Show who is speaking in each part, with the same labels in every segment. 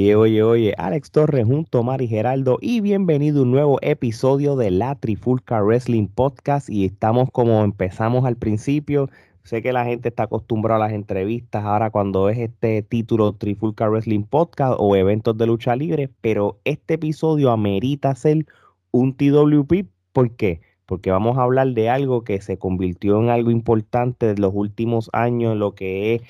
Speaker 1: Oye, oye, oye, Alex Torres junto a Mari Geraldo y bienvenido a un nuevo episodio de la Trifulca Wrestling Podcast y estamos como empezamos al principio. Sé que la gente está acostumbrada a las entrevistas ahora cuando es este título Trifulca Wrestling Podcast o eventos de lucha libre, pero este episodio amerita ser un TWP. ¿Por qué? Porque vamos a hablar de algo que se convirtió en algo importante de los últimos años, lo que es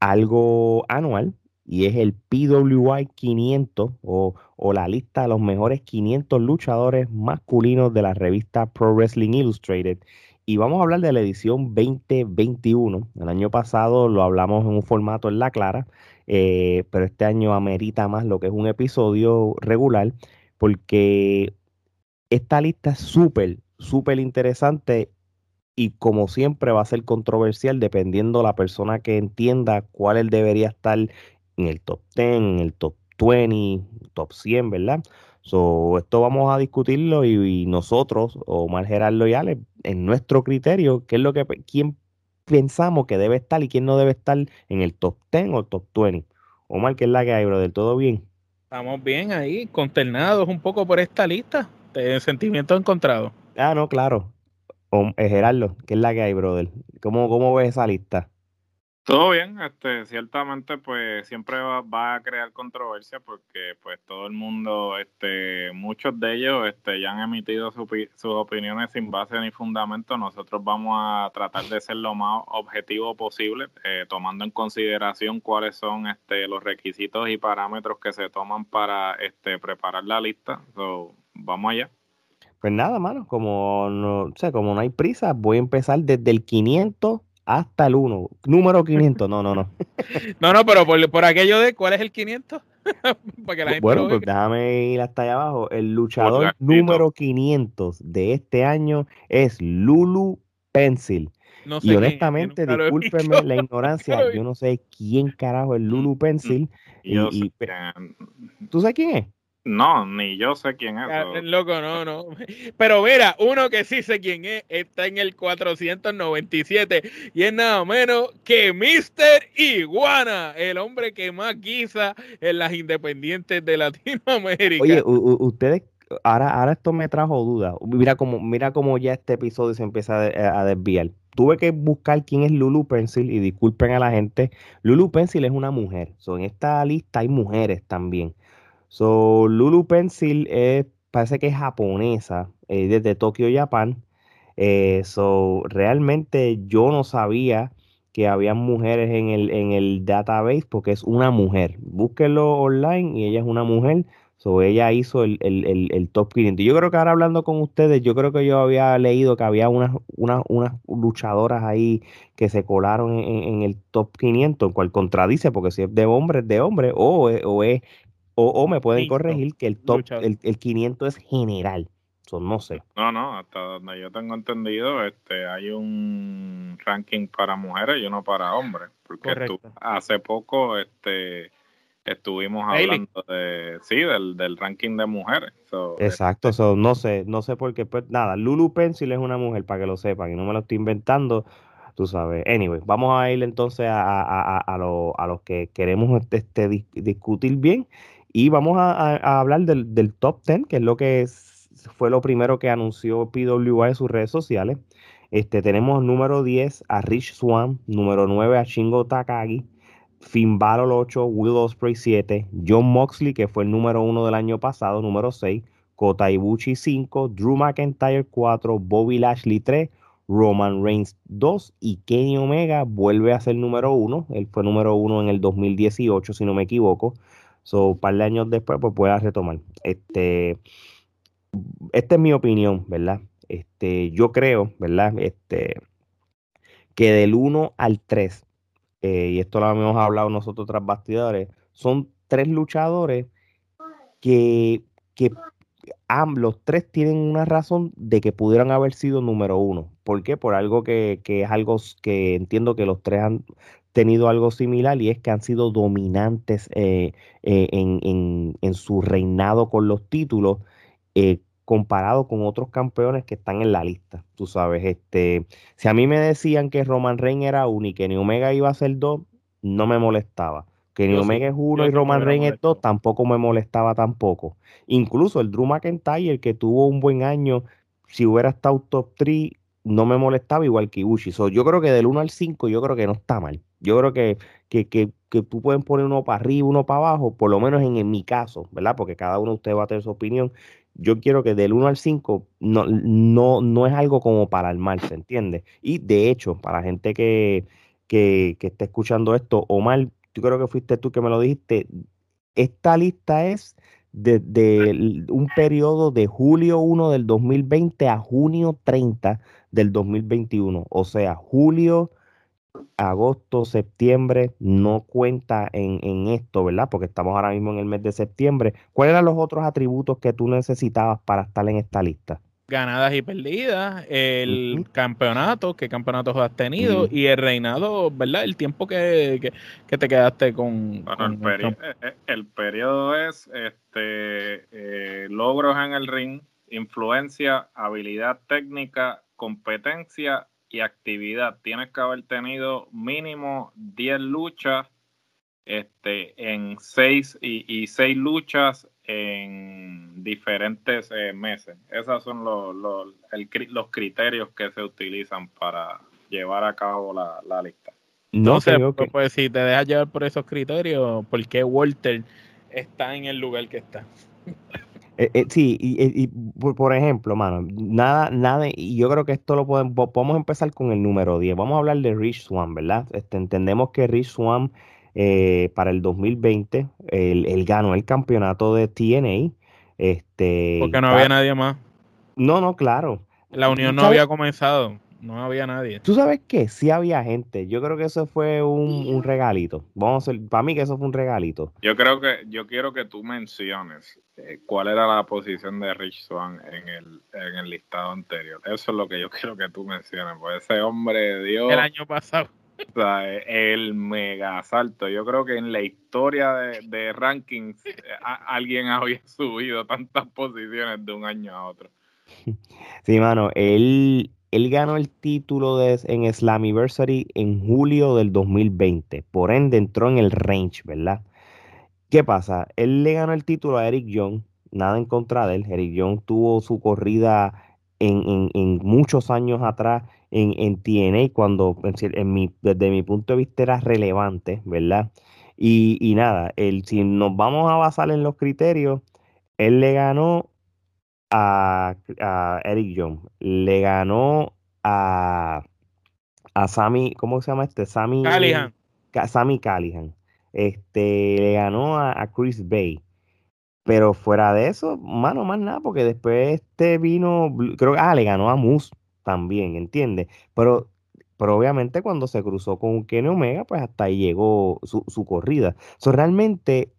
Speaker 1: algo anual, y es el PWI 500 o, o, la lista de los mejores 500 luchadores masculinos de la revista Pro Wrestling Illustrated. Y vamos a hablar de la edición 2021. El año pasado lo hablamos en un formato en la clara, eh, pero este año amerita más lo que es un episodio regular, porque esta lista es súper, súper interesante y como siempre va a ser controversial dependiendo la persona que entienda cuál debería estar en el top 10, en el top 20, top 100, ¿verdad? So, esto vamos a discutirlo y, nosotros, Omar Gerardo y Ale, en nuestro criterio, qué es lo que quién pensamos que debe estar y quién no debe estar en el top 10 o top 20. Omar, ¿qué es la que hay, del ¿Todo bien?
Speaker 2: Estamos bien ahí, consternados un poco por esta lista de sentimientos encontrados.
Speaker 1: Ah, no, claro. O, eh, Gerardo, ¿qué es la que hay, brother? ¿Cómo, cómo ves esa lista?
Speaker 3: Todo bien, este, ciertamente pues siempre va, a crear controversia porque pues todo el mundo, este, muchos de ellos este, ya han emitido sus opiniones sin base ni fundamento. Nosotros vamos a tratar de ser lo más objetivo posible, eh, tomando en consideración cuáles son este, los requisitos y parámetros que se toman para este, preparar la lista. Vamos allá.
Speaker 1: Pues nada, mano, como no, sé, como no hay prisa, voy a empezar desde el 500 hasta el 1. Número 500, no, no, no.
Speaker 2: no, no, pero por, aquello de cuál es el 500.
Speaker 1: bueno, pues déjame ir hasta allá abajo. El luchador número 500 de este año es Lulu Pencil. y honestamente, discúlpenme la ignorancia, yo no sé quién carajo es Lulu mm, Pencil. y, ¿Tú sabes quién es?
Speaker 3: No, ni yo sé quién es.
Speaker 2: Ah, loco, no, no. Pero mira, uno que sí sé quién es, está en el 497 y es nada menos que Mr. Iguana, el hombre que más guisa en las independientes de Latinoamérica.
Speaker 1: Oye, ustedes, ahora, ahora esto me trajo duda. Mira cómo, mira cómo ya este episodio se empieza a, desviar. Tuve que buscar quién es Lulu Pencil y disculpen a la gente. Lulu Pencil es una mujer. So, en esta lista hay mujeres también. So, Lulu Pencil parece que es japonesa, desde Tokio, Japón. Eh, so, realmente yo no sabía que había mujeres en el, en el database porque es una mujer. Búsquenlo online y ella es una mujer. So, ella hizo el, top 500. Yo creo que ahora hablando con ustedes, yo creo que yo había leído que había unas, unas, unas luchadoras ahí que se colaron en, el top 500, cual contradice, porque si es de hombre, es de hombre, o, o es o, me pueden corregir que el top, el, el, 500 es general. no sé.
Speaker 3: No, no, hasta donde yo tengo entendido, este, hay un ranking para mujeres y uno para hombres. Porque hace poco este, estuvimos hablando de, sí, del, del ranking de mujeres.
Speaker 1: Exacto, eso no sé, no sé por qué. Pues, nada, Lulu Pencil es una mujer, para que lo sepan, y no me lo estoy inventando tú sabes. Anyway, vamos a ir entonces a, a, a, a, a los que queremos este, este discutir bien. Y vamos a, hablar del, top 10, que es lo que fue lo primero que anunció PWA en sus redes sociales. Este, tenemos número 10 a Rich Swan, número 9 a Shingo Takagi, Finn Balor 8, Will Ospreay 7, John Moxley, que fue el número 1 del año pasado, número 6, Kota Ibushi 5, Drew McIntyre 4, Bobby Lashley 3, Roman Reigns 2 y Kenny Omega vuelve a ser número 1. Él fue número 1 en el 2018, si no me equivoco. So, un par de años después, pues pueda retomar. Este, esta es mi opinión, ¿verdad? Este, yo creo, ¿verdad? Este, que del 1 al 3, eh, y esto lo hemos hablado nosotros tras bastidores, son tres luchadores que, que los tres tienen una razón de que pudieran haber sido número uno. ¿Por qué? Por algo que, que, es algo que entiendo que los tres han tenido algo similar y es que han sido dominantes eh, eh, en, su reinado con los títulos eh, comparado con otros campeones que están en la lista. Tú sabes, este, si a mí me decían que Roman Reigns era uno y que Omega iba a ser dos, no me molestaba. Que ni Omega es uno y Roman Reigns es dos, tampoco me molestaba tampoco. Incluso el Drew McIntyre, que tuvo un buen año, si hubiera estado top 3, no me molestaba igual que Ibushi. yo creo que del 1 al 5, yo creo que no está mal. Yo creo que, que, que, que tú pueden poner uno para arriba, uno para abajo, por lo menos en, en, mi caso, ¿verdad? Porque cada uno de ustedes va a tener su opinión. Yo quiero que del 1 al 5 no, no, no es algo como para ¿se ¿entiendes? Y de hecho, para gente que, que, que esté escuchando esto, Omar, yo creo que fuiste tú que me lo dijiste, esta lista es desde un periodo de julio 1 del 2020 a junio 30 del 2021. O sea, julio, agosto, septiembre no cuenta en, en, esto, ¿verdad? Porque estamos ahora mismo en el mes de septiembre. ¿Cuáles eran los otros atributos que tú necesitabas para estar en esta lista?
Speaker 2: ganadas y perdidas, el campeonato, qué campeonatos has tenido y el reinado, ¿verdad? El tiempo que, te quedaste con...
Speaker 3: Eh, eh, el, periodo es este eh, logros en el ring, influencia, habilidad técnica, competencia y actividad. Tienes que haber tenido mínimo 10 luchas este, en 6 y, y 6 luchas en diferentes eh, meses. Esos son los, los, los, criterios que se utilizan para llevar a cabo la, la lista.
Speaker 2: No sé, pues, pues, si te dejas llevar por esos criterios, ¿por qué Walter está en el lugar que está?
Speaker 1: Eh, eh, sí, y, por, ejemplo, mano, nada, nada, y yo creo que esto lo podemos, podemos empezar con el número 10. Vamos a hablar de Rich Swan, ¿verdad? Este, entendemos que Rich Swan eh, para el 2020. Él, ganó el campeonato de TNA. Este,
Speaker 2: Porque no había nadie más.
Speaker 1: No, no, claro.
Speaker 2: La unión no había comenzado. No había nadie.
Speaker 1: ¿Tú sabes qué? Sí había gente. Yo creo que eso fue un, regalito. Vamos a para mí que eso fue un regalito.
Speaker 3: Yo creo que, yo quiero que tú menciones eh, cuál era la posición de Rich Swan en el, en el listado anterior. Eso es lo que yo quiero que tú menciones. Pues ese hombre dio.
Speaker 2: El año pasado.
Speaker 3: O sea, el mega salto. Yo creo que en la historia de, rankings eh, alguien había subido tantas posiciones de un año a otro.
Speaker 1: Sí, mano, él, él ganó el título de, en Slammiversary en julio del 2020. Por ende, entró en el range, ¿verdad? ¿Qué pasa? Él le ganó el título a Eric Young, nada en contra de él. Eric Young tuvo su corrida en, muchos años atrás en, en TNA cuando desde mi punto de vista era relevante, ¿verdad? Y, y nada, el, si nos vamos a basar en los criterios, él le ganó a, a Eric Young, le ganó a, a Sammy, ¿cómo se llama este? Sammy
Speaker 2: Callihan.
Speaker 1: Sammy Callihan. Este, le ganó a, a, Chris Bay. Pero fuera de eso, mano, más nada, porque después este vino, creo que, ah, le ganó a Moose también, ¿entiendes? Pero, pero obviamente cuando se cruzó con Kenny Omega, pues hasta ahí llegó su, su corrida. So, realmente,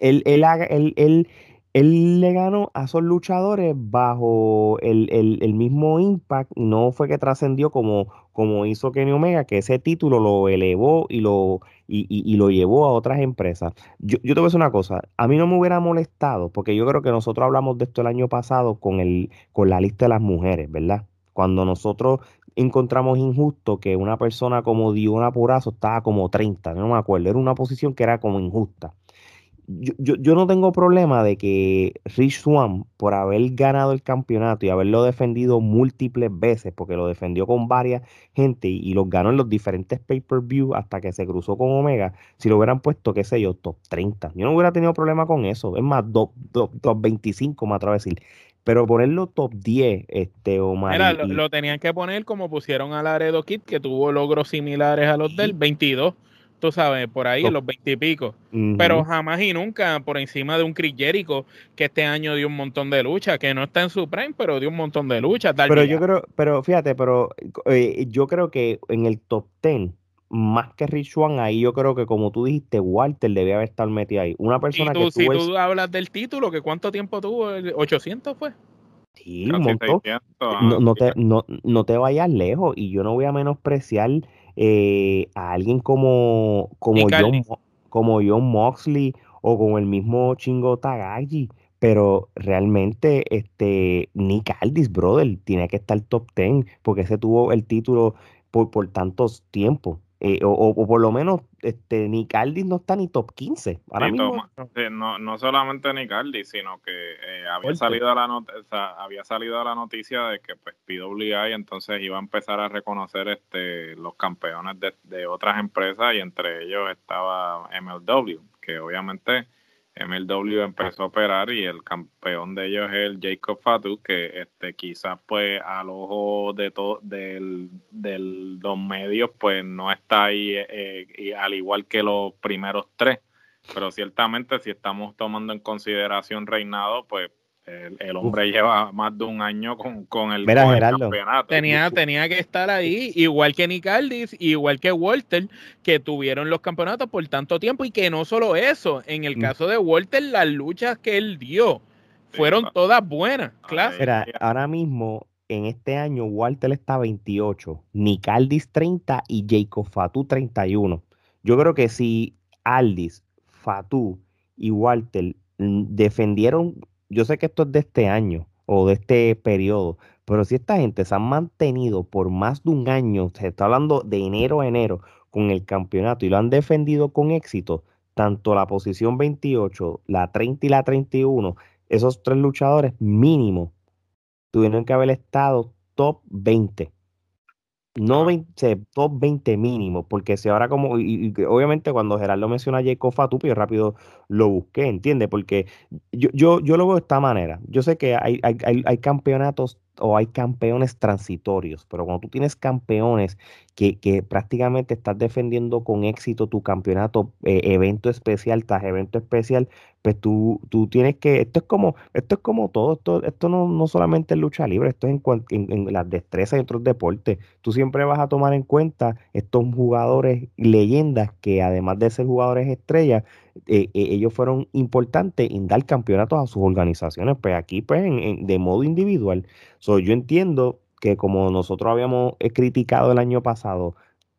Speaker 1: él, él, él, él, él, le ganó a esos luchadores bajo el, el, mismo impact, no fue que trascendió como, como hizo Kenny Omega, que ese título lo elevó y lo, y, y, lo llevó a otras empresas. Yo, yo te voy a decir una cosa, a mí no me hubiera molestado, porque yo creo que nosotros hablamos de esto el año pasado con, el, con la lista de las mujeres, ¿verdad? Cuando nosotros encontramos injusto que una persona como Diona Purazo estaba como 30, no me acuerdo, era una posición que era como injusta. Yo, yo, no tengo problema de que Rich Swan, por haber ganado el campeonato y haberlo defendido múltiples veces, porque lo defendió con varias gente y, los ganó en los diferentes pay-per-view hasta que se cruzó con Omega, si lo hubieran puesto, qué sé yo, top 30. Yo no hubiera tenido problema con eso. Es más, top, top, top 25, me atrevo a decir. Pero ponerlo top 10, este, Omar.
Speaker 2: lo, tenían que poner como pusieron a Laredo Kid, que tuvo logros similares a los del 22, tú sabes, por ahí, en los 20 y pico. Pero jamás y nunca por encima de un Chris Jericho, que este año dio un montón de lucha, que no está en su prime, pero dio un montón de lucha.
Speaker 1: Pero yo creo, pero fíjate, pero eh, yo creo que en el top 10 más que Rich Swan, ahí yo creo que como tú dijiste, Walter debía haber estado metido ahí. Una persona que
Speaker 2: Si tú hablas del título, que ¿cuánto tiempo tuvo? ¿800 fue?
Speaker 1: Sí, un montón. no, te, no, no, te vayas lejos y yo no voy a menospreciar eh, a alguien como, como, John, como John Moxley o como el mismo Chingo Tagagi, pero realmente este Nick Aldis, brother, tiene que estar top 10 porque ese tuvo el título por, por tantos tiempos. Eh, o, por lo menos este, Nick Aldis no está ni top 15 ahora mismo.
Speaker 3: no, no solamente Nick Aldis, sino que eh, había, salido a la había salido la noticia de que pues, PWI entonces iba a empezar a reconocer este, los campeones de, de otras empresas y entre ellos estaba MLW, que obviamente MLW empezó a operar y el campeón de ellos es el Jacob Fatu, que este quizás pues al ojo de todo del, del, los medios pues no está ahí eh, al igual que los primeros tres, pero ciertamente si estamos tomando en consideración reinado pues el, hombre lleva más de un año con, el,
Speaker 2: campeonato. Tenía, tenía que estar ahí, igual que Nick Aldis, igual que Walter, que tuvieron los campeonatos por tanto tiempo y que no solo eso, en el mm. caso de Walter, las luchas que él dio fueron todas buenas. Claro.
Speaker 1: ahora mismo, en este año, Walter está 28, Nick Aldis 30 y Jacob Fatu 31. Yo creo que si Aldis, Fatu y Walter mm, defendieron yo sé que esto es de este año o de este periodo, pero si esta gente se han mantenido por más de un año, se está hablando de enero a enero con el campeonato y lo han defendido con éxito, tanto la posición 28, la 30 y la 31, esos tres luchadores mínimo tuvieron que haber estado top 20 no 20, top 20 mínimo, porque si ahora como, y, obviamente cuando Gerardo menciona a Jacob Fatu, yo rápido lo busqué, ¿entiendes? Porque yo, yo, yo lo veo de esta manera. Yo sé que hay, hay, hay campeonatos o hay campeones transitorios, pero cuando tú tienes campeones que, que prácticamente estás defendiendo con éxito tu campeonato, eh, evento especial tras evento especial, pues tú, tú tienes que, esto es como, esto es como todo, esto, esto no, no solamente es lucha libre, esto es en, en, las destrezas y otros deportes. Tú siempre vas a tomar en cuenta estos jugadores leyendas que además de ser jugadores estrellas, eh, eh, ellos fueron importantes en dar campeonatos a sus organizaciones, pues aquí pues de modo individual. So, yo entiendo que como nosotros habíamos eh, criticado el año pasado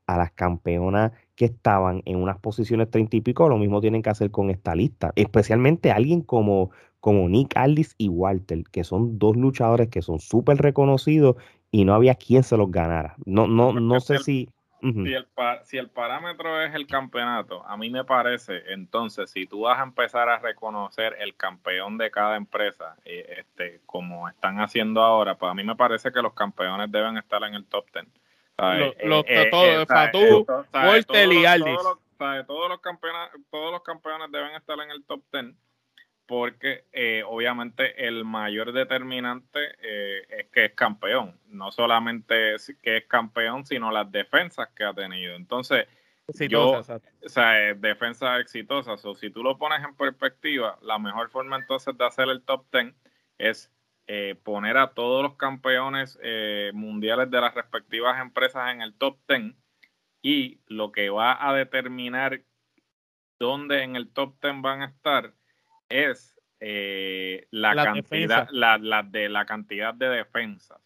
Speaker 1: a las campeonas que estaban en unas posiciones treinta y pico, lo mismo tienen que hacer con esta lista, especialmente alguien como, como Nick Aldis y Walter, que son dos luchadores que son súper reconocidos y no había quien se los ganara. No, no, no sé si
Speaker 3: si, el si el parámetro es el campeonato, a mí me parece, entonces, si tú vas a empezar a reconocer el campeón de cada empresa, eh, este, como están haciendo ahora, pues a mí me parece que los campeones deben estar en el top 10.
Speaker 2: Los, eh, eh, Fatú, y Aldis.
Speaker 3: Todos los, campeones, todos los campeones deben estar en el top 10 porque eh, obviamente el mayor determinante eh, es que es campeón, no solamente es que es campeón, sino las defensas que ha tenido. Entonces, yo, o sea, defensas exitosas, o si tú lo pones en perspectiva, la mejor forma entonces de hacer el top 10 es eh, poner a todos los campeones mundiales de las respectivas empresas en el top 10 y lo que va a determinar dónde en el top 10 van a estar es eh, la, cantidad, la, de la cantidad de defensas.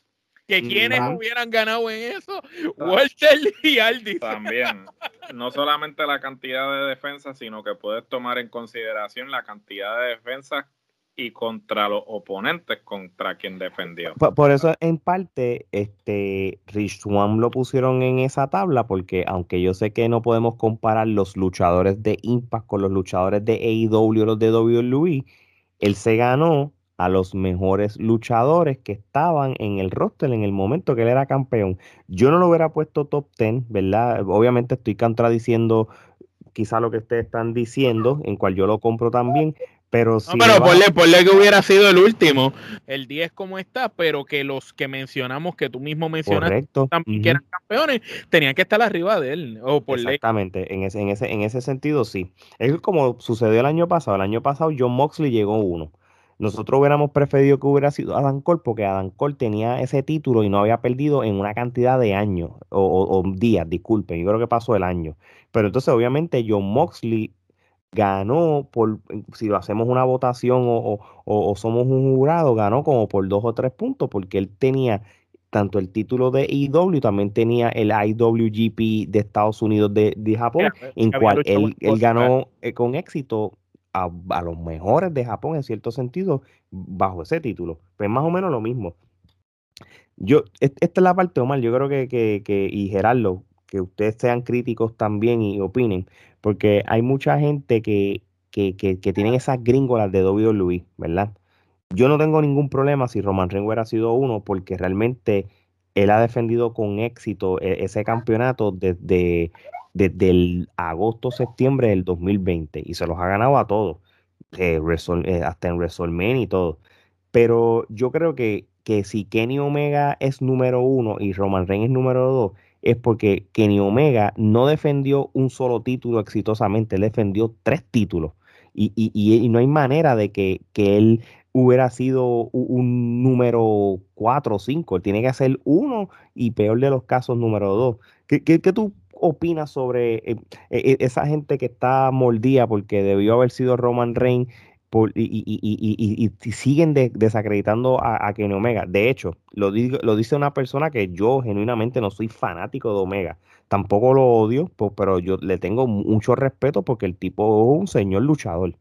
Speaker 2: Que quienes hubieran ganado en eso, Walter y Aldi.
Speaker 3: También, no solamente la cantidad de defensas, sino que puedes tomar en consideración la cantidad de defensas y contra los oponentes contra quien defendió.
Speaker 1: Por, eso, en parte, este Rich Swan lo pusieron en esa tabla, porque aunque yo sé que no podemos comparar los luchadores de Impact con los luchadores de AEW o los de WWE, él se ganó a los mejores luchadores que estaban en el roster en el momento que él era campeón. Yo no lo hubiera puesto top 10, ¿verdad? Obviamente estoy contradiciendo quizá lo que ustedes están diciendo, en cual yo lo compro también, pero, sí
Speaker 2: pero ponle, que hubiera sido el último, el 10 como está, pero que los que mencionamos, que tú mismo mencionaste, también que eran campeones, tenían que estar arriba de él. O por
Speaker 1: Exactamente, En, ese, en, ese, en ese sentido sí. Es como sucedió el año pasado. El año pasado John Moxley llegó uno. Nosotros hubiéramos preferido que hubiera sido Adam Cole porque Adam Cole tenía ese título y no había perdido en una cantidad de años o, o días, disculpen, yo creo que pasó el año. Pero entonces obviamente John Moxley ganó por, si lo hacemos una votación o, somos un jurado, ganó como por dos o tres puntos, porque él tenía tanto el título de IW, también tenía el IWGP de Estados Unidos de, Japón, en cual él, ganó eh, con éxito a, los mejores de Japón en cierto sentido bajo ese título. Pues más o menos lo mismo. Yo, esta es la parte, Omar, yo creo que, que, que y Gerardo, que ustedes sean críticos también y opinen, porque hay mucha gente que, que, que, que tienen esas gringolas de WWE, ¿verdad? Yo no tengo ningún problema si Roman Reigns hubiera sido uno, porque realmente él ha defendido con éxito e, ese campeonato desde, desde el agosto-septiembre del 2020 y se los ha ganado a todos, eh, eh, hasta en WrestleMania y todo. Pero yo creo que, que si Kenny Omega es número uno y Roman Reigns es número dos, es porque Kenny Omega no defendió un solo título exitosamente, él defendió tres títulos. Y, y, y, no hay manera de que, que él hubiera sido un, número 4 o 5. Tiene que ser uno y peor de los casos, número 2. ¿Qué, qué, tú opinas sobre eh, e, e, esa gente que está mordida porque debió haber sido Roman Reigns por, y, y, y, siguen desacreditando a, a, Kenny Omega? De hecho, lo, digo, lo dice una persona que yo genuinamente no soy fanático de Omega. Tampoco lo odio, pero yo le tengo mucho respeto porque el tipo es un señor luchador.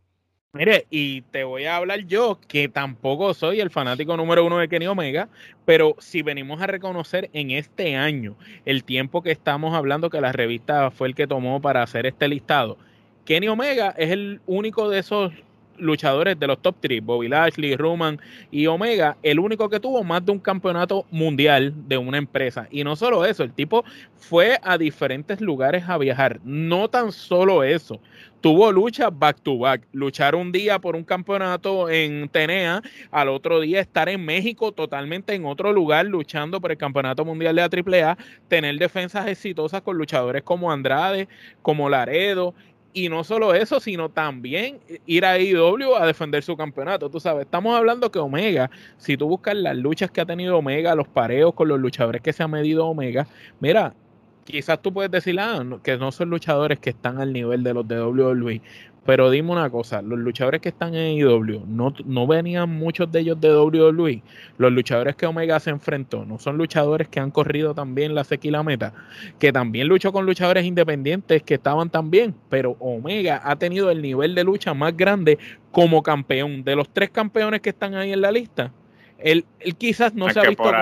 Speaker 2: Mire, y te voy a hablar yo, que tampoco soy el fanático número uno de Kenny Omega, pero si venimos a reconocer en este año el tiempo que estamos hablando que la revista fue el que tomó para hacer este listado, Kenny Omega es el único de esos luchadores de los top 3, Bobby Lashley, Roman y Omega, el único que tuvo más de un campeonato mundial de una empresa. Y no solo eso, el tipo fue a diferentes lugares a viajar. No tan solo eso, tuvo lucha back to back. Luchar un día por un campeonato en Tenea, al otro día estar en México totalmente en otro lugar luchando por el campeonato mundial de la AAA, tener defensas exitosas con luchadores como Andrade, como Laredo y no solo eso, sino también ir a IW a defender su campeonato. Tú sabes, estamos hablando que Omega, si tú buscas las luchas que ha tenido Omega, los pareos con los luchadores que se ha medido Omega, mira, quizás tú puedes decir ah, que no son luchadores que están al nivel de los de WWE, pero dime una cosa, los luchadores que están en IW, no, no venían muchos de ellos de WWE. Los luchadores que Omega se enfrentó, no son luchadores que han corrido también la sequila meta, que también luchó con luchadores independientes que estaban también, pero Omega ha tenido el nivel de lucha más grande como campeón. De los tres campeones que están ahí en la lista, él, quizás no se ha visto como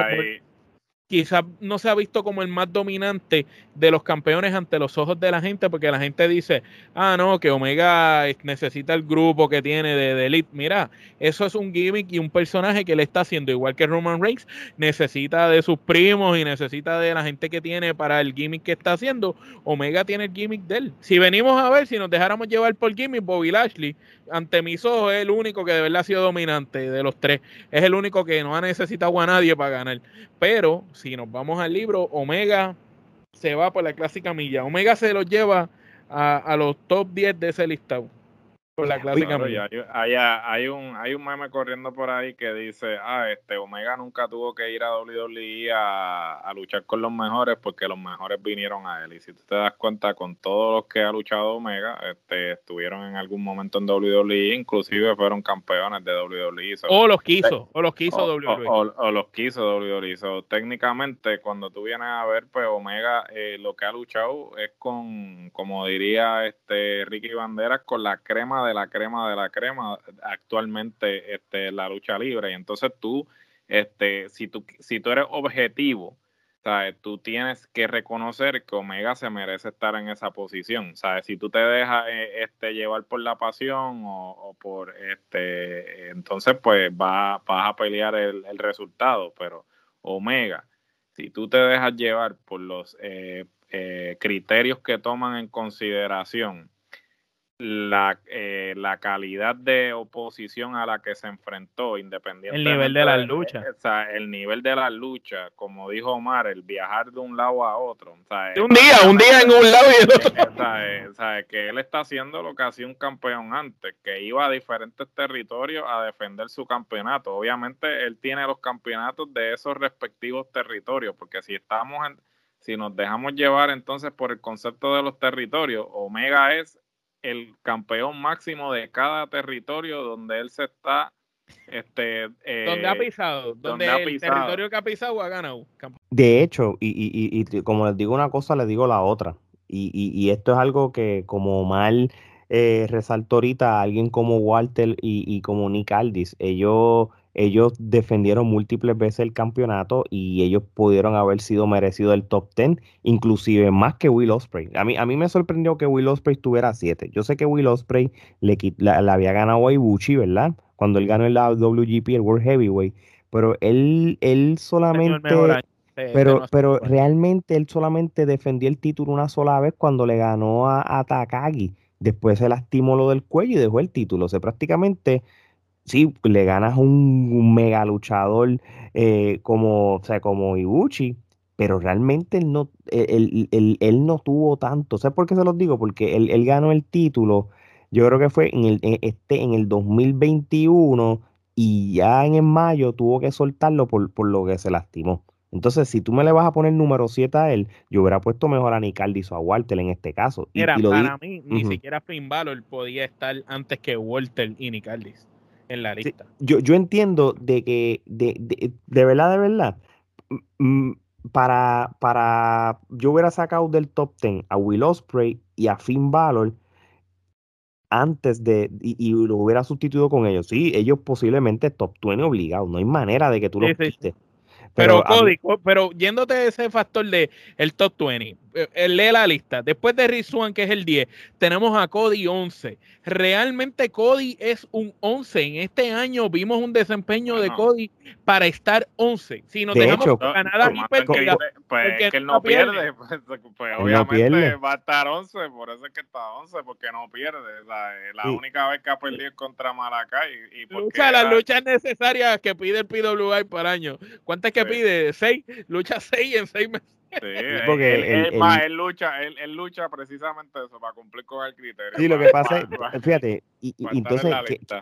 Speaker 2: quizás no se ha visto como el más dominante de los campeones ante los ojos de la gente, porque la gente dice, ah, no, que Omega necesita el grupo que tiene de, Elite. Mira, eso es un gimmick y un personaje que le está haciendo, igual que Roman Reigns, necesita de sus primos y necesita de la gente que tiene para el gimmick que está haciendo. Omega tiene el gimmick de él. Si venimos a ver, si nos dejáramos llevar por gimmick, Bobby Lashley, ante mis ojos, es el único que de verdad ha sido dominante de los tres. Es el único que no ha necesitado a nadie para ganar. Pero si nos vamos al libro, Omega se va por la clásica milla. Omega se lo lleva a, a los top 10 de ese listado la clásica
Speaker 3: hay, hay, un, hay un meme corriendo por ahí que dice, ah, este Omega nunca tuvo que ir a WWE a, a, luchar con los mejores porque los mejores vinieron a él. Y si tú te das cuenta, con todos los que ha luchado Omega, este, estuvieron en algún momento en WWE, inclusive fueron campeones de WWE.
Speaker 2: o los quiso, o los quiso
Speaker 3: WWE. O, los quiso WWE. técnicamente, cuando tú vienes a ver, pues Omega eh, lo que ha luchado es con, como diría este Ricky Banderas, con la crema de de la crema de la crema actualmente este, la lucha libre. Y entonces tú, este, si tú, si tú eres objetivo, ¿sabes? tú tienes que reconocer que Omega se merece estar en esa posición. ¿sabes? Si tú te dejas eh, este, llevar por la pasión o, por este, entonces pues va, vas a pelear el, resultado. Pero Omega, si tú te dejas llevar por los eh, eh, criterios que toman en consideración, la, eh, la calidad de oposición a la que se enfrentó, independientemente.
Speaker 2: El nivel de las luchas.
Speaker 3: O sea, el nivel de la lucha, como dijo Omar, el viajar de un lado a otro.
Speaker 2: O un día, un día en un lado y el otro.
Speaker 3: O sea, que él está haciendo lo que hacía un campeón antes, que iba a diferentes territorios a defender su campeonato. Obviamente, él tiene los campeonatos de esos respectivos territorios, porque si estamos en. Si nos dejamos llevar entonces por el concepto de los territorios, Omega es el campeón máximo de cada territorio donde él se está este
Speaker 2: eh, donde ha pisado donde, el territorio que ha pisado ha ganado.
Speaker 1: De hecho y, y, y, como les digo una cosa les digo la otra. Y, y esto es algo que como mal eh, resaltó ahorita alguien como Walter y, como Nick Aldis ellos ellos defendieron múltiples veces el campeonato y ellos pudieron haber sido merecidos el top 10, inclusive más que Will Ospreay. A mí, a mí me sorprendió que Will Ospreay estuviera 7. Yo sé que Will Ospreay le, había ganado a Ibuchi, ¿verdad? Cuando él ganó el WGP, el World Heavyweight, pero él, él solamente... Pero, pero realmente él solamente defendió el título una sola vez cuando le ganó a, Takagi. Después se lastimó lo del cuello y dejó el título. O sea, prácticamente, sí, le ganas un, un mega luchador eh, como, o sea, como Ibuchi, pero realmente él no, él, él, no tuvo tanto. ¿Sabes por qué se los digo? Porque él, él ganó el título, yo creo que fue en el, este, en el 2021 y ya en mayo tuvo que soltarlo por, por lo que se lastimó. Entonces, si tú me le vas a poner número 7 a él, yo hubiera puesto mejor a Nicaldis o a Walter en este caso.
Speaker 2: Mira, para mí, ni siquiera Finn Balor podía estar antes que Walter y Nicaldis en la lista.
Speaker 1: yo, yo entiendo de que, de, de, de verdad, de verdad, para, para, yo hubiera sacado del top 10 a Will Ospreay y a Finn Balor antes de, y, lo hubiera sustituido con ellos. Sí, ellos posiblemente top 20 obligados, no hay manera de que tú lo quites.
Speaker 2: Pero, Cody, pero yéndote a ese factor de el top 20, eh, lee la lista. Después de Rizwan, que es el 10, tenemos a Cody 11. Realmente Cody es un 11. En este año vimos un desempeño de Cody para estar 11. Si nos dejamos
Speaker 3: hecho, Canadá y pues, pues que él no pierde, pues, pues obviamente va a estar 11, por eso es que está 11, porque no pierde. La, única vez que ha perdido es contra Maracay. Y, y
Speaker 2: Lucha las luchas necesarias que pide el PWI por año. ¿Cuántas que pide? 6. Lucha 6 en 6 meses.
Speaker 3: Sí, porque él, más, él lucha, él, él, lucha precisamente eso, para cumplir con el criterio.
Speaker 1: Sí, lo que pasa es, fíjate, y, entonces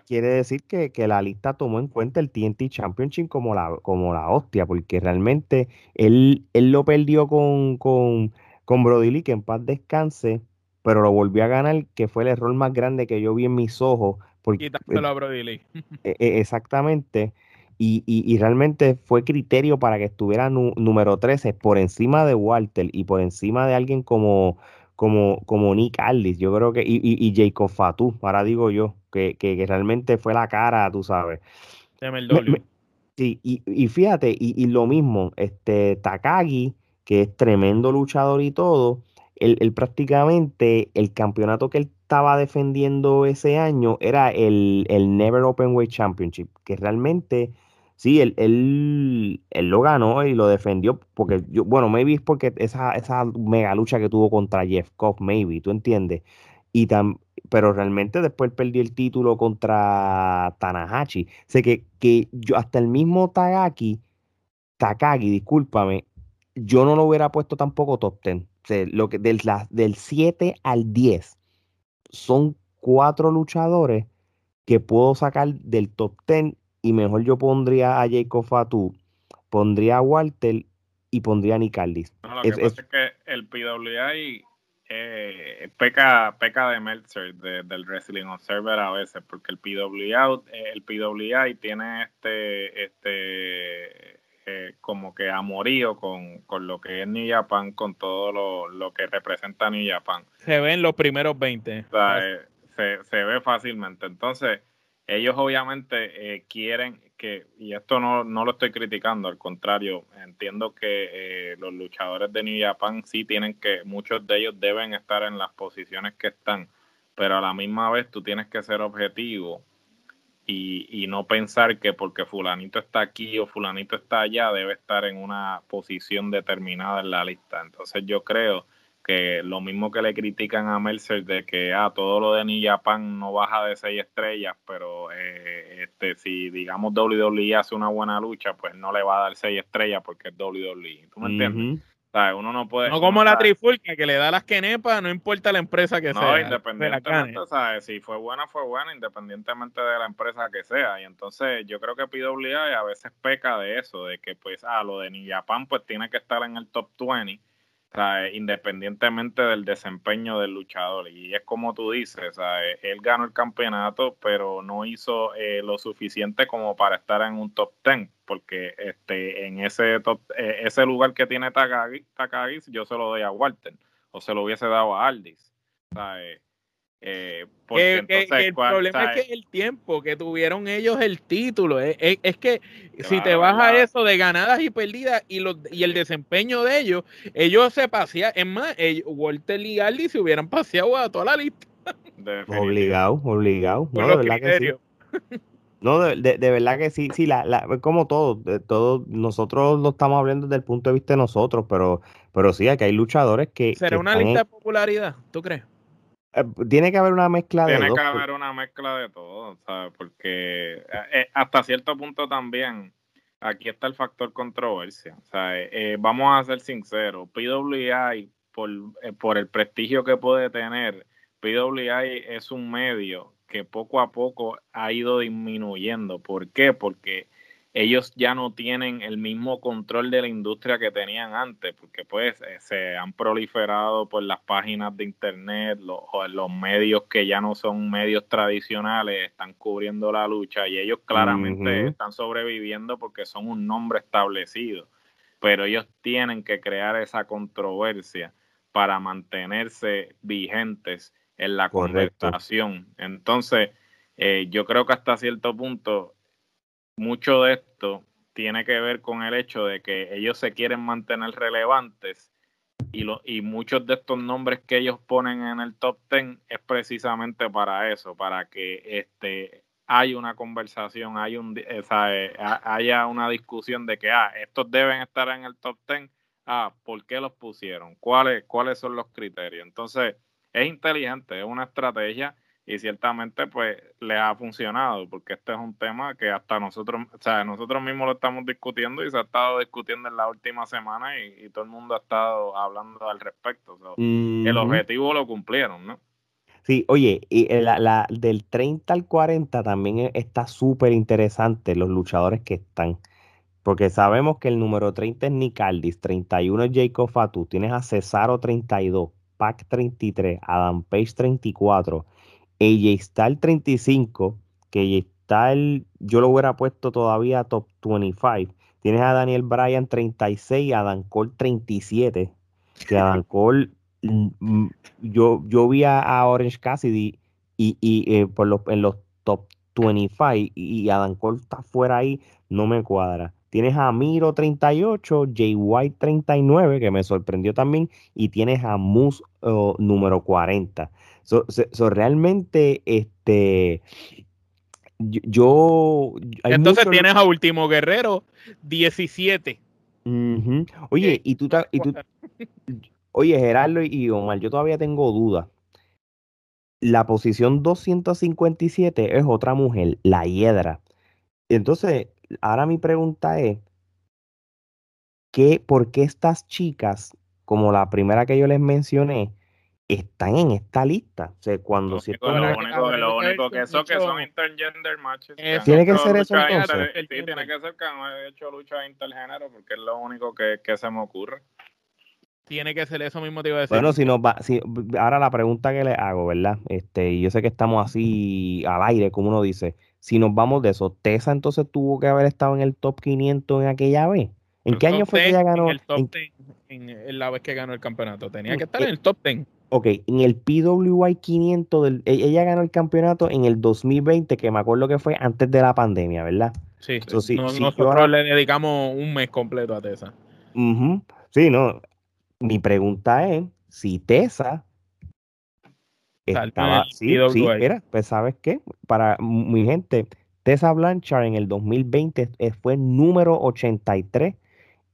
Speaker 1: quiere decir que, que, la lista tomó en cuenta el TNT Championship como la, como la hostia, porque realmente él, él lo perdió con, con, con Brody Lee, que en paz descanse, pero lo volvió a ganar, que fue el error más grande que yo vi en mis ojos. Porque,
Speaker 2: Quitándolo a Brody Lee.
Speaker 1: E, e, exactamente. Y, y, realmente fue criterio para que estuviera número 13 por encima de Walter y por encima de alguien como, como, como Nick Aldis, yo creo que, y, y, Jacob Fatu, ahora digo yo, que, que, realmente fue la cara, tú sabes. sí, y, y, fíjate, y, lo mismo, este Takagi, que es tremendo luchador y todo, él, él prácticamente el campeonato que él estaba defendiendo ese año era el, el Never Open Weight Championship, que realmente sí, él, él, él, lo ganó y lo defendió, porque yo, bueno, maybe es porque esa, esa mega lucha que tuvo contra Jeff Cobb, maybe, ¿tú entiendes? Y tan, pero realmente después perdió el título contra Tanahashi. Sé que, que yo, hasta el mismo Tagaki, Takagi, discúlpame, yo no lo hubiera puesto tampoco top 10. lo que, del, del 7 al 10 son cuatro luchadores que puedo sacar del top 10 y mejor yo pondría a Jacob Fatu, pondría a Walter y pondría a Nick Aldis.
Speaker 3: lo que pasa es que el PWI eh, peca, peca de Meltzer del Wrestling Observer a veces, porque el PWI, eh, el PWI tiene este, este eh, como que amorío con, con lo que es New Japan, con todo lo, lo que representa New Japan.
Speaker 2: Se ven los primeros 20.
Speaker 3: se, se ve fácilmente. Entonces, ellos obviamente eh, quieren que, y esto no, no, lo estoy criticando, al contrario, entiendo que eh, los luchadores de New Japan sí tienen que, muchos de ellos deben estar en las posiciones que están, pero a la misma vez tú tienes que ser objetivo y, y no pensar que porque fulanito está aquí o fulanito está allá debe estar en una posición determinada en la lista. Entonces yo creo que lo mismo que le critican a Mercer de que ah, todo lo de New Japan no baja de seis estrellas, pero eh, este si digamos WWE hace una buena lucha, pues no le va a dar seis estrellas porque es WWE. ¿Tú me entiendes? uno no puede.
Speaker 2: No como la trifulca que le da las quenepas, no importa la empresa que sea. No,
Speaker 3: independientemente, ¿sabes? Si fue buena, fue buena, independientemente de la empresa que sea. Y entonces yo creo que PWI a veces peca de eso, de que pues, ah, lo de New Japan pues tiene que estar en el top 20 independientemente del desempeño del luchador. Y es como tú dices, él ganó el campeonato, pero no hizo eh, lo suficiente como para estar en un top 10, porque este, en ese, top, eh, ese lugar que tiene Takagi, yo se lo doy a Walter, o se lo hubiese dado a Aldis.
Speaker 2: Eh, el problema es que el tiempo que tuvieron ellos el título, es, que si te vas a eso de ganadas y perdidas y, los, y el desempeño de ellos, ellos se pasean, es más, Walter y Aldi se hubieran paseado a toda la lista.
Speaker 1: Obligado, obligado. No, de verdad que sí. No, de, de, verdad que sí, sí, la, la, como todo, de todo, nosotros lo estamos hablando desde el punto de vista de nosotros, pero, pero sí, aquí hay luchadores que...
Speaker 2: ¿Será una lista de popularidad, tú crees?
Speaker 1: Eh, tiene que haber una mezcla
Speaker 3: de Tiene que haber una mezcla de todo, ¿sabes? Porque eh, eh, hasta cierto punto también aquí está el factor controversia. O sea, vamos a ser sinceros, PWI, por, por el prestigio que puede tener, PWI es un medio que poco a poco ha ido disminuyendo. ¿Por qué? Porque ellos ya no tienen el mismo control de la industria que tenían antes, porque pues eh, se han proliferado por las páginas de internet, los, los medios que ya no son medios tradicionales, están cubriendo la lucha y ellos claramente están sobreviviendo porque son un nombre establecido, pero ellos tienen que crear esa controversia para mantenerse vigentes en la conversación. Entonces, eh, yo creo que hasta cierto punto mucho de esto tiene que ver con el hecho de que ellos se quieren mantener relevantes y, lo, y muchos de estos nombres que ellos ponen en el top 10 es precisamente para eso, para que este haya una conversación, hay un, eh, haya una discusión de que ah, estos deben estar en el top 10, ah, ¿por qué los pusieron? ¿Cuáles, cuáles son los criterios? Entonces, es inteligente, es una estrategia y ciertamente pues le ha funcionado porque este es un tema que hasta nosotros, o sea, nosotros mismos lo estamos discutiendo y se ha estado discutiendo en la última semana y, todo el mundo ha estado hablando al respecto. El objetivo lo cumplieron, ¿no?
Speaker 1: Sí, oye, y la, la, del 30 al 40 también e, está súper interesante los luchadores que están. Porque sabemos que el número 30 es Nick Aldis, 31 es Jacob Fatu, tienes a Cesaro 32, Pac 33, Adam Page 34, AJ Styles 35, que AJ Styles yo lo hubiera puesto todavía top 25. Tienes a Daniel Bryan 36, a Dan Cole 37, que Adam Cole, mm, mm, yo, yo vi a, Orange Cassidy y, eh, por los, en los top 25 y Adam Cole está fuera ahí, no me cuadra. Tienes a Miro 38, Jay White 39, que me sorprendió también, y tienes a Moose oh, número 40. So, realmente, este, yo...
Speaker 2: Entonces tienes a Último Guerrero 17.
Speaker 1: Oye, y tú, y tú, oye, Gerardo y Omar, yo todavía tengo dudas. La posición 257 es otra mujer, la Hiedra. Entonces, ahora mi pregunta es, ¿qué, ¿por qué estas chicas, como la primera que yo les mencioné, están en esta lista. O sea, cuando
Speaker 3: si lo, único, lo único que eso que son intergender matches.
Speaker 1: tiene que ser eso entonces.
Speaker 3: Sí, tiene que ser que han hecho lucha intergénero porque es lo único que, que, se me ocurre.
Speaker 2: Tiene que ser eso mismo te iba a decir.
Speaker 1: Bueno, si nos va, si, ahora la pregunta que le hago, ¿verdad? Este, yo sé que estamos así al aire, como uno dice. Si nos vamos de eso, Tessa entonces tuvo que haber estado en el top 500 en aquella vez. ¿En qué año fue que ella ganó?
Speaker 2: En el top 10, en, la vez que ganó el campeonato. Tenía que estar en el top 10.
Speaker 1: Ok, en el PWI 500, del, e, ella ganó el campeonato en el 2020, que me acuerdo que fue antes de la pandemia, ¿verdad?
Speaker 2: Sí, nosotros le dedicamos un mes completo a Tessa.
Speaker 1: Sí, no. Mi pregunta es si Tessa estaba. Sí, sí, era, pues ¿sabes qué? Para mi gente, Tessa Blanchard en el 2020 fue número 83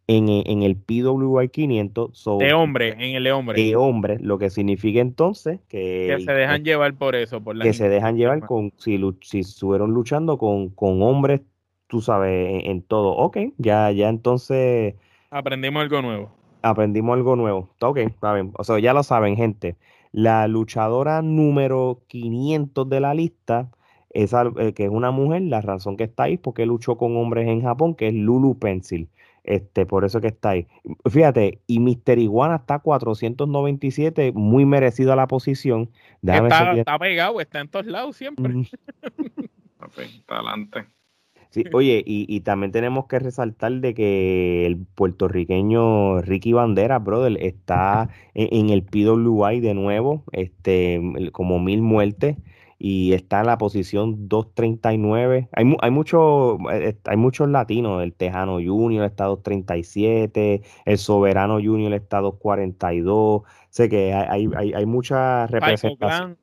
Speaker 1: en, e, en el PWI 500.
Speaker 2: de hombre, en el de hombre.
Speaker 1: De hombre, lo que significa entonces que...
Speaker 2: Que se dejan llevar por eso. Por
Speaker 1: la que se dejan llevar con, si, si estuvieron luchando con, con hombres, tú sabes, en, todo. Ok, ya, ya entonces...
Speaker 2: Aprendimos algo nuevo.
Speaker 1: Aprendimos algo nuevo. Ok, está bien. O sea, ya lo saben, gente. La luchadora número 500 de la lista, esa, eh, que es una mujer, la razón que está ahí es porque luchó con hombres en Japón, que es Lulu Pencil. Este, por eso que está ahí. Fíjate, y Mister Iguana está 497, muy merecido a la posición.
Speaker 2: está, está, pegado, está en todos lados siempre.
Speaker 3: está adelante.
Speaker 1: Sí, oye, y, también tenemos que resaltar de que el puertorriqueño Ricky Bandera, brother, está en, el PWI de nuevo, este, como mil muertes, y está en la posición 239. Hay, hay, mucho, eh, hay muchos latinos, el Tejano Junior está 237, el Soberano Junior está 242. Sé que hay, hay, hay mucha representación.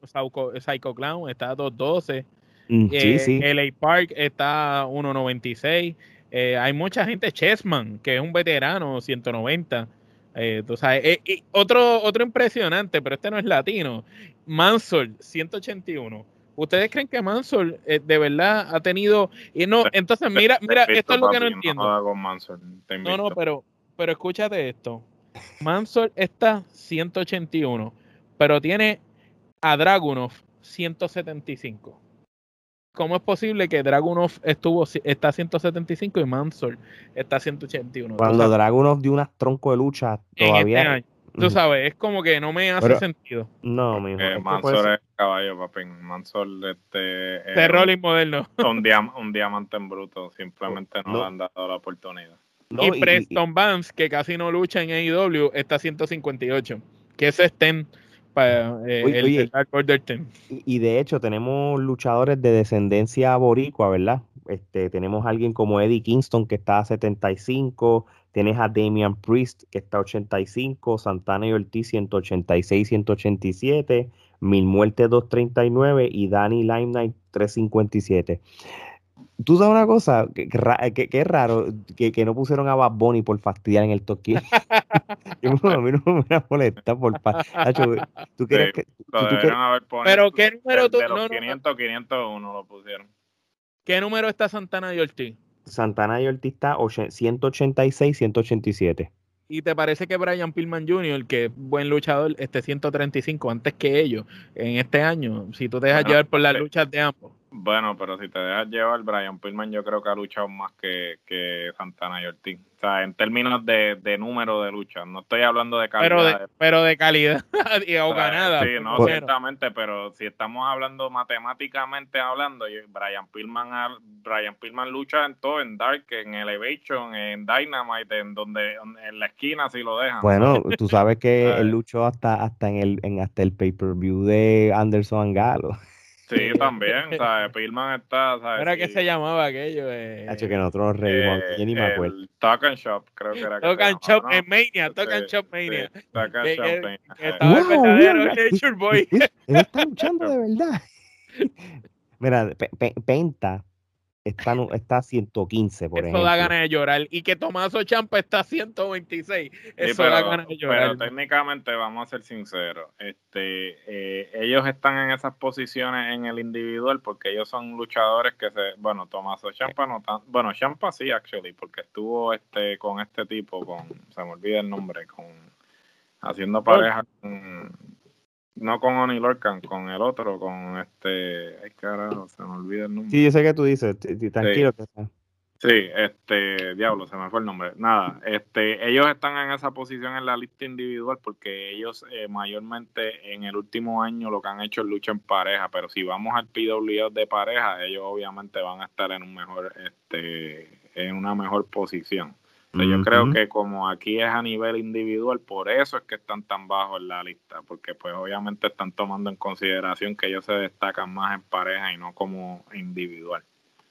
Speaker 2: Psycho Clown está 212. Mm, eh, LA Park está 1.96. Eh, hay mucha gente, Chessman, que es un veterano, 190. Eh, eh otro, otro impresionante, pero este no es latino. Mansol, 181. ¿Ustedes creen que Mansol de verdad ha tenido... Y no, entonces mira, mira, esto es lo que no entiendo. No, no, pero, pero escúchate esto. Mansol está 181, pero tiene a Dragunov 175. ¿Cómo es posible que Dragunov estuvo está 175 y Mansor está 181?
Speaker 1: Cuando Dragunov dio unas tronco de lucha todavía.
Speaker 2: Este Tú sabes, es como que no me hace sentido.
Speaker 1: No, mi
Speaker 3: eh, Mansor es caballo, papi. Mansor, este.
Speaker 2: De rolling moderno.
Speaker 3: Un, un, diamante en bruto. Simplemente no, le han dado la oportunidad.
Speaker 2: y, Preston Vance, que casi no lucha en AEW, está 158. Que es Eh,
Speaker 1: y, de hecho tenemos luchadores de descendencia boricua, ¿verdad? Este, tenemos a alguien como Eddie Kingston que está a 75, tienes a Damian Priest que está a 85, Santana y Ortiz 186, 187, Mil Muertes 239 y Danny Limelight 357 tú sabes una cosa, que, es raro que, no pusieron a Bad Bunny por fastidiar en el toque. a mí no me molesta por
Speaker 3: tú quieres que
Speaker 2: Pero qué número
Speaker 3: tú de los 500 501 lo pusieron.
Speaker 2: ¿Qué número está Santana y Ortiz?
Speaker 1: Santana y Ortiz está 186 187.
Speaker 2: ¿Y te parece que Brian Pillman Jr., que es buen luchador, esté 135 antes que ellos en este año? Si tú te dejas llevar por las luchas de ambos.
Speaker 3: Bueno, pero si te dejas llevar, Brian Pillman yo creo que ha luchado más que, que Santana y Ortiz. O sea, en términos de, de número de lucha, no estoy hablando de calidad.
Speaker 2: Pero de, pero de calidad y o ganada.
Speaker 3: Sí, no, ciertamente, pero si estamos hablando matemáticamente hablando, Brian Pillman, Brian Pillman lucha en todo, en Dark, en Elevation, en Dynamite, en donde en la esquina si lo dejan.
Speaker 1: Bueno, tú sabes que él luchó hasta, hasta en el, en hasta el pay-per-view de Anderson Galo.
Speaker 3: Sí, también, ¿sabes? Pillman está, ¿sabes?
Speaker 2: ¿Era que se llamaba aquello? Eh,
Speaker 1: Hecho que nosotros nos reímos, yo ni me acuerdo.
Speaker 3: Talk and Shop, creo que era.
Speaker 2: Talk and Shop en Mania, Talk and Shop Mania. Talk and Shop Mania. Estaba el verdadero Nature Boy.
Speaker 1: Él está luchando de verdad. Mira, Penta está, está 115, por ejemplo.
Speaker 2: Eso da ganas de llorar. Y que Tomaso Champa está 126. Eso da ganas de llorar.
Speaker 3: Pero técnicamente, vamos a ser sinceros, este, eh, ellos están en esas posiciones en el individual porque ellos son luchadores que se. Bueno, Tomaso Champa no tan. Bueno, Champa sí, actually, porque estuvo este con este tipo, con. Se me olvida el nombre, con. Haciendo pareja con no con Oni Lorcan, con el otro, con este. Ay, carajo, se me olvida el nombre.
Speaker 1: Sí, yo sé que tú dices, tranquilo.
Speaker 3: Sí. Que sí, este, diablo, se me fue el nombre. Nada, este, ellos están en esa posición en la lista individual porque ellos eh, mayormente en el último año lo que han hecho es lucha en pareja, pero si vamos al PWO de pareja, ellos obviamente van a estar en un mejor, este, en una mejor posición. Yo creo que como aquí es a nivel individual, por eso es que están tan bajos en la lista, porque pues obviamente están tomando en consideración que ellos se destacan más en pareja y no como individual.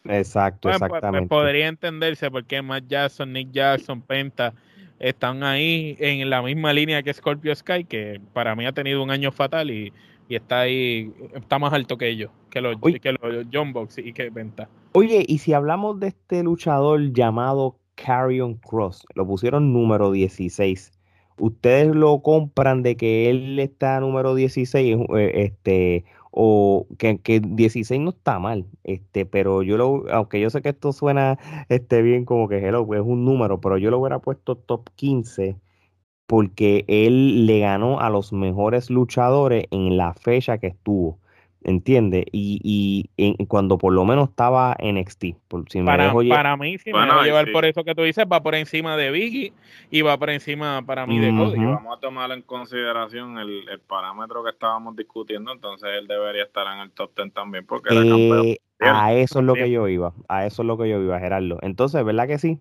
Speaker 1: Exacto, pues, pues, exactamente.
Speaker 2: podría entenderse porque Matt Jackson, Nick Jackson, Penta están ahí en la misma línea que Scorpio Sky, que para mí ha tenido un año fatal y, está ahí, está más alto que ellos, que los, que los John Box y que Penta.
Speaker 1: Oye, y si hablamos de este luchador llamado Carrion Cross. Lo pusieron número 16. Ustedes lo compran de que él está número 16, eh, este, o que, que, 16 no está mal, este, pero yo lo, aunque yo sé que esto suena este, bien como que hello, pues es un número, pero yo lo hubiera puesto top 15 porque él le ganó a los mejores luchadores en la fecha que estuvo. ¿Entiendes? Y, y cuando por lo menos estaba en NXT. Por,
Speaker 2: si para, para mí, si me dejo llevar por eso que tú dices, va por encima de Biggie y va por encima para mí de Cody.
Speaker 3: Vamos a tomar en consideración el, parámetro que estábamos discutiendo, entonces él debería estar en el top 10 también porque
Speaker 1: eh, A eso es lo que yo iba, a eso es lo que yo iba, Gerardo. Entonces, ¿verdad que sí?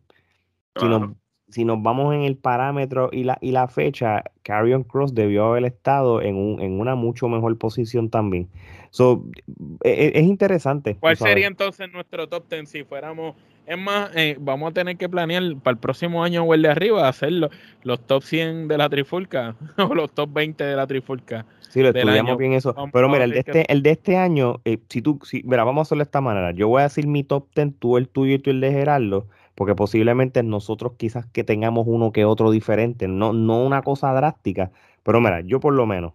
Speaker 1: Si, nos, si nos vamos en el parámetro y la, y la fecha, Carrion Cross debió haber estado en, un, en una mucho mejor posición también. So, e, e, es, interesante.
Speaker 2: ¿Cuál sería entonces nuestro top 10 si fuéramos es más, eh, vamos a tener que planear para el próximo año o el de arriba hacer los, top 100 de la trifulca o los top 20 de la trifulca.
Speaker 1: Sí, lo estudiamos bien eso. Pero mira, el de, este, el de este año, eh, si tú, si, mira, vamos a hacerlo de esta manera. Yo voy a decir mi top 10, tú el tuyo y tú el de Gerardo, porque posiblemente nosotros quizás que tengamos uno que otro diferente, no, no una cosa drástica. Pero mira, yo por lo menos,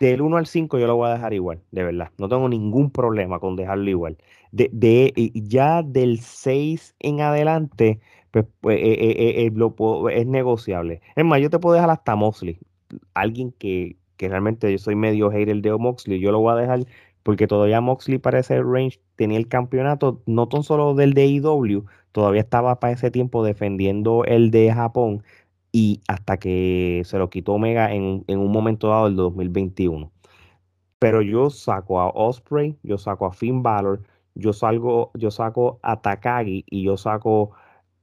Speaker 1: del 1 al 5 yo lo voy a dejar igual, de verdad. No tengo ningún problema con dejarlo igual. De, de ya del 6 en adelante, pues, pues eh, eh, eh, lo es negociable. Es más, yo te puedo dejar hasta Moxley. Alguien que, que realmente yo soy medio hater de Moxley, yo lo voy a dejar porque todavía Moxley para ese range tenía el campeonato, no tan solo del DIW, todavía estaba para ese tiempo defendiendo el de Japón y hasta que se lo quitó Omega en, un momento dado del 2021. Pero yo saco a Osprey, yo saco a Finn Balor, yo salgo, yo saco a Takagi y yo saco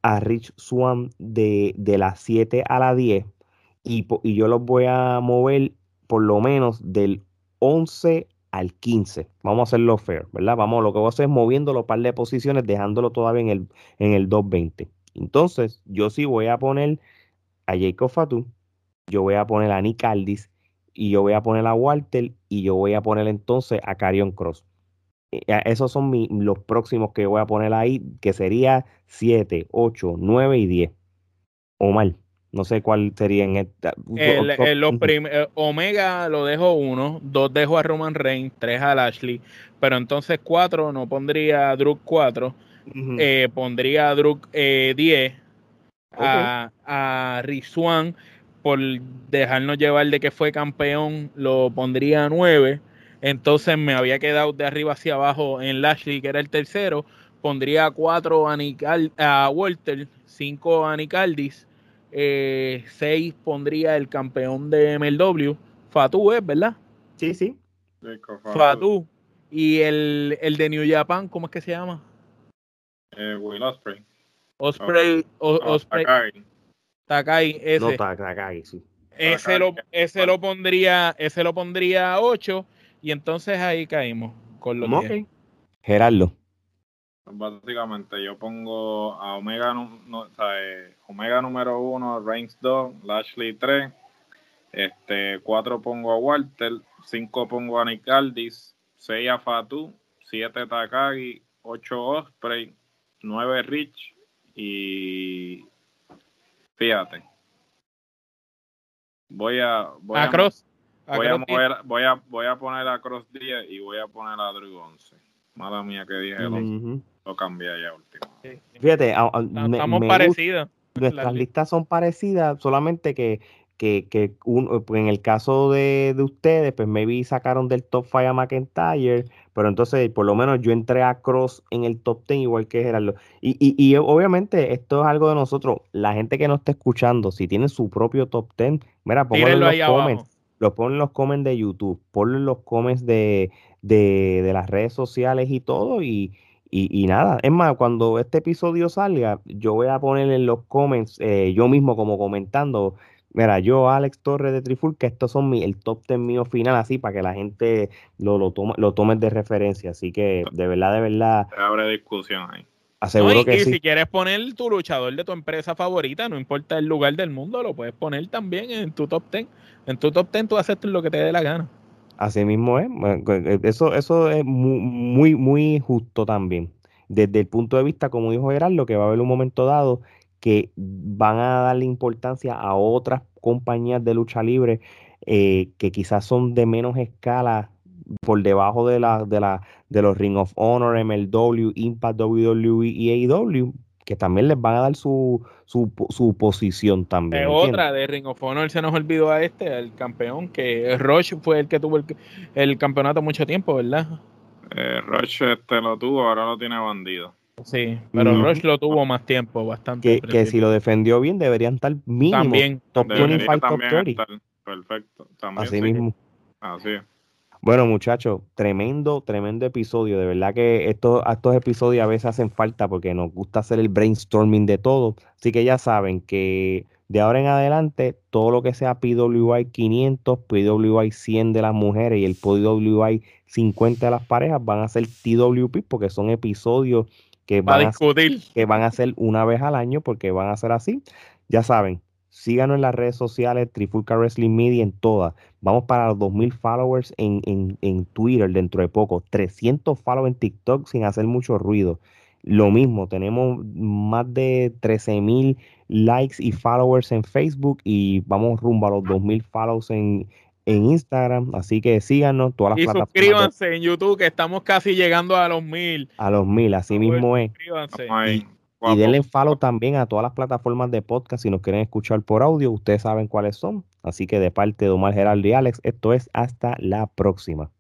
Speaker 1: a Rich Swan de, de las 7 a las 10 y, y, yo los voy a mover por lo menos del 11 al 15. Vamos a hacerlo fair, ¿verdad? Vamos, lo que voy a hacer es moviéndolo par de posiciones, dejándolo todavía en el, en el 220. Entonces, yo sí voy a poner a Jacob Fatu, yo voy a poner a Nick Aldis y yo voy a poner a Walter y yo voy a poner entonces a Carion Cross. Eh, esos son los próximos que voy a poner ahí, que sería 7, 8, 9 y 10. O mal. No sé cuál sería en esta.
Speaker 2: Eh, Omega lo dejo uno, dos dejo a Roman Reigns, tres a Lashley, pero entonces cuatro no pondría a Druk 4, eh, pondría a Druk 10, a, a Rizwan por dejarnos llevar de que fue campeón, lo pondría a 9. Entonces me había quedado de arriba hacia abajo en Lashley, que era el tercero. Pondría 4 a, a Walter, 5 a Nicaldis, 6 eh, pondría el campeón de MLW, Fatu, ¿es verdad?
Speaker 1: Sí, sí.
Speaker 2: Fatu. Y el, el, de New Japan, ¿cómo es que se llama?
Speaker 3: Eh, Will Osprey.
Speaker 2: Osprey, Osprey. Takai. ese.
Speaker 1: No, Takai, sí.
Speaker 2: Ese lo, ese lo pondría, ese lo pondría a 8 y entonces ahí caímos con los okay.
Speaker 1: Gerardo.
Speaker 3: Básicamente yo pongo a Omega, no, eh, Omega número 1, Reigns 2, Lashley 3, este 4 pongo a Walter, 5 pongo a Nick Aldis, 6 a Fatu, 7 Takagi, 8 Osprey, 9 Rich, y fíjate, voy a. Voy
Speaker 2: a, Cross.
Speaker 3: voy, a mover, voy, a, voy a poner a Cross 10 y voy a poner a Drew 11. Mala mía que dije, lo, cambié ya último.
Speaker 1: Fíjate,
Speaker 2: estamos parecidos.
Speaker 1: Nuestras listas son parecidas, solamente que que, que pues, en el caso de, de, ustedes, pues maybe sacaron del top 5 a McIntyre, pero entonces por lo menos yo entré a Cross en el top 10 igual que Gerardo. Y, y, y obviamente esto es algo de nosotros, la gente que nos está escuchando, si tiene su propio top 10, mira, pónganlo en los comments. Lo ponen en los comments de YouTube, ponlo en los comments de, de, de las redes sociales y todo, y, y, nada, es más, cuando este episodio salga, yo voy a poner en los comments, eh, yo mismo como comentando, Mira, yo, Alex Torres de Trifulca, estos son mi, el top 10 mío final, así para que la gente lo, lo, tome, lo tome de referencia. Así que, de verdad, de verdad.
Speaker 3: Abre discusión ahí.
Speaker 1: Aseguro que
Speaker 2: y
Speaker 1: si
Speaker 2: quieres poner tu luchador de tu empresa favorita, no importa el lugar del mundo, lo puedes poner también en tu top 10. En tu top 10 tú haces lo que te dé la gana.
Speaker 1: Así mismo es. Eh, eso, eso es muy, muy, muy justo también. Desde el punto de vista, como dijo Gerardo, que va a haber un momento dado que van a darle importancia a otras compañías de lucha libre eh, que quizás son de menos escala por debajo de la, de la de los Ring of Honor, MLW, Impact WWE y AEW, que también les van a dar su, su, su posición también.
Speaker 2: Es otra de Ring of Honor, se nos olvidó a este, el campeón, que Roche fue el que tuvo el, campeonato mucho tiempo, ¿verdad?
Speaker 3: Eh, Roche este lo tuvo, ahora lo tiene bandido.
Speaker 2: Sí, pero mm. Roche lo tuvo más tiempo, bastante.
Speaker 1: Que, si lo defendió bien, deberían estar mínimo
Speaker 2: también,
Speaker 1: top 25, top 30.
Speaker 3: perfecto, también.
Speaker 1: Así mismo.
Speaker 3: Así es.
Speaker 1: Bueno, muchachos, tremendo, tremendo episodio. De verdad que estos, estos episodios a veces hacen falta porque nos gusta hacer el brainstorming de todo. Así que ya saben que de ahora en adelante, todo lo que sea PWI 500, PWI 100 de las mujeres y el PWI 50 de las parejas van a ser TWP porque son episodios que van, a, que van a ser una vez al año porque van a ser así. Ya saben, Síganos en las redes sociales, Trifulca Wrestling Media en todas. Vamos para los 2000 followers en, en, Twitter dentro de poco. 300 followers en TikTok sin hacer mucho ruido. Lo mismo, tenemos más de 13.000 likes y followers en Facebook y vamos rumbo a los 2.000 follows en, en Instagram. Así que síganos todas las
Speaker 2: y suscríbanse en YouTube que estamos casi llegando a los 1.000.
Speaker 1: A los 1.000, así mismo es. Suscríbanse. Y denle follow también a todas las plataformas de podcast si nos quieren escuchar por audio. Ustedes saben cuáles son. Así que de parte de Omar Geraldo y Alex, esto es hasta la próxima.